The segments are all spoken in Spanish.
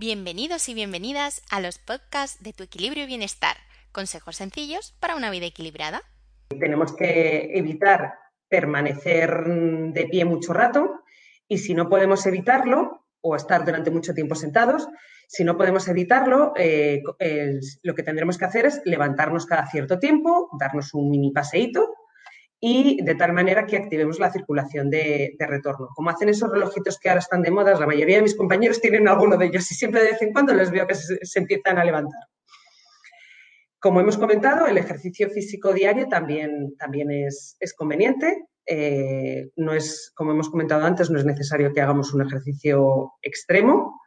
Bienvenidos y bienvenidas a los podcasts de tu equilibrio y bienestar. Consejos sencillos para una vida equilibrada. Tenemos que evitar permanecer de pie mucho rato y si no podemos evitarlo o estar durante mucho tiempo sentados, si no podemos evitarlo, eh, lo que tendremos que hacer es levantarnos cada cierto tiempo, darnos un mini paseíto y de tal manera que activemos la circulación de, retorno. Como hacen esos relojitos que ahora están de moda, la mayoría de mis compañeros tienen alguno de ellos y siempre de vez en cuando les veo que se, empiezan a levantar. Como hemos comentado, el ejercicio físico diario también, también es, conveniente. Eh, no es, como hemos comentado antes, no es necesario que hagamos un ejercicio extremo.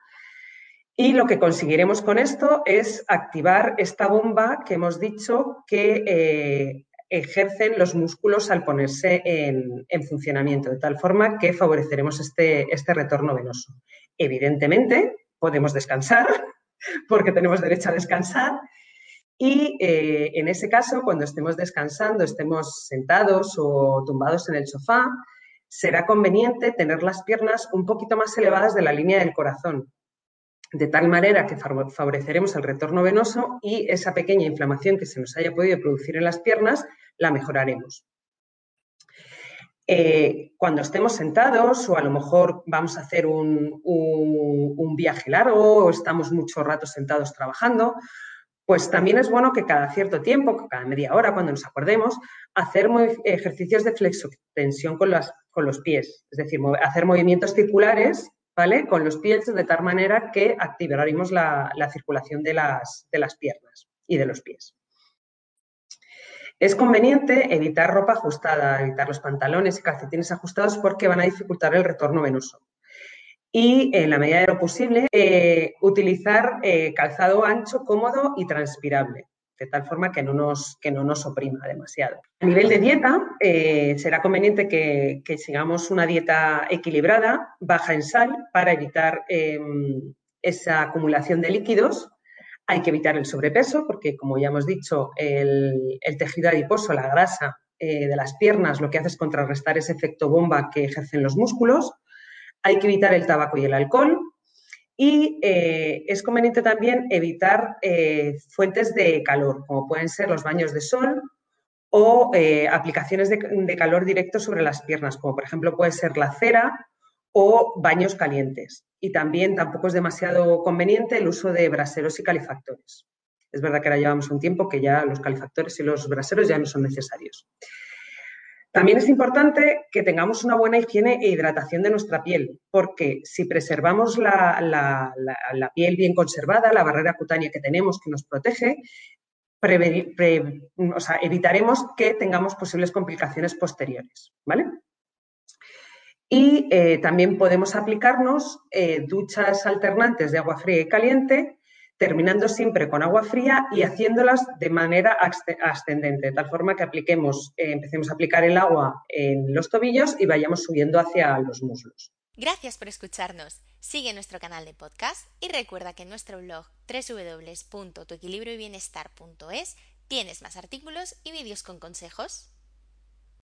Y lo que conseguiremos con esto es activar esta bomba que hemos dicho que eh, ejercen los músculos al ponerse en, funcionamiento, de tal forma que favoreceremos este, este retorno venoso. Evidentemente, podemos descansar, porque tenemos derecho a descansar, y eh, en ese caso, cuando estemos descansando, estemos sentados o tumbados en el sofá, será conveniente tener las piernas un poquito más elevadas de la línea del corazón, de tal manera que favoreceremos el retorno venoso y esa pequeña inflamación que se nos haya podido producir en las piernas la mejoraremos. Eh, cuando estemos sentados o a lo mejor vamos a hacer un, viaje largo o estamos mucho rato sentados trabajando, pues también es bueno que cada cierto tiempo, cada media hora, cuando nos acordemos, hacer ejercicios de flexotensión con, con los pies, es decir, hacer movimientos circulares ¿vale? con los pies de tal manera que activaremos la, circulación de las, de las piernas y de los pies. Es conveniente evitar ropa ajustada, evitar los pantalones y calcetines ajustados porque van a dificultar el retorno venoso. Y en la medida de lo posible, eh, utilizar eh, calzado ancho, cómodo y transpirable, de tal forma que no nos, que no nos oprima demasiado. A nivel de dieta, eh, será conveniente que, sigamos una dieta equilibrada, baja en sal, para evitar em, esa acumulación de líquidos hay que evitar el sobrepeso porque, como ya hemos dicho, el, tejido adiposo, la grasa eh, de las piernas, lo que hace es contrarrestar ese efecto bomba que ejercen los músculos. Hay que evitar el tabaco y el alcohol. Y eh, es conveniente también evitar eh, fuentes de calor, como pueden ser los baños de sol o aplicaciones de, de calor directo sobre las piernas, como por ejemplo puede ser la cera o baños calientes. Y también tampoco es demasiado conveniente el uso de braseros y calefactores. Es verdad que ahora llevamos un tiempo que ya los calefactores y los braseros ya no son necesarios. También es importante que tengamos una buena higiene e hidratación de nuestra piel, porque si preservamos la, piel bien conservada, la barrera cutánea que tenemos que nos protege, evitaremos que tengamos posibles complicaciones posteriores. ¿vale? Y eh, también podemos aplicarnos eh, duchas alternantes de agua fría y caliente, terminando siempre con agua fría y haciéndolas de manera ascendente, de tal forma que apliquemos, eh, empecemos a aplicar el agua en los tobillos y vayamos subiendo hacia los muslos. Gracias por escucharnos. Sigue nuestro canal de podcast y recuerda que en nuestro blog www.tuequilibrioybienestar.es tienes más artículos y vídeos con consejos.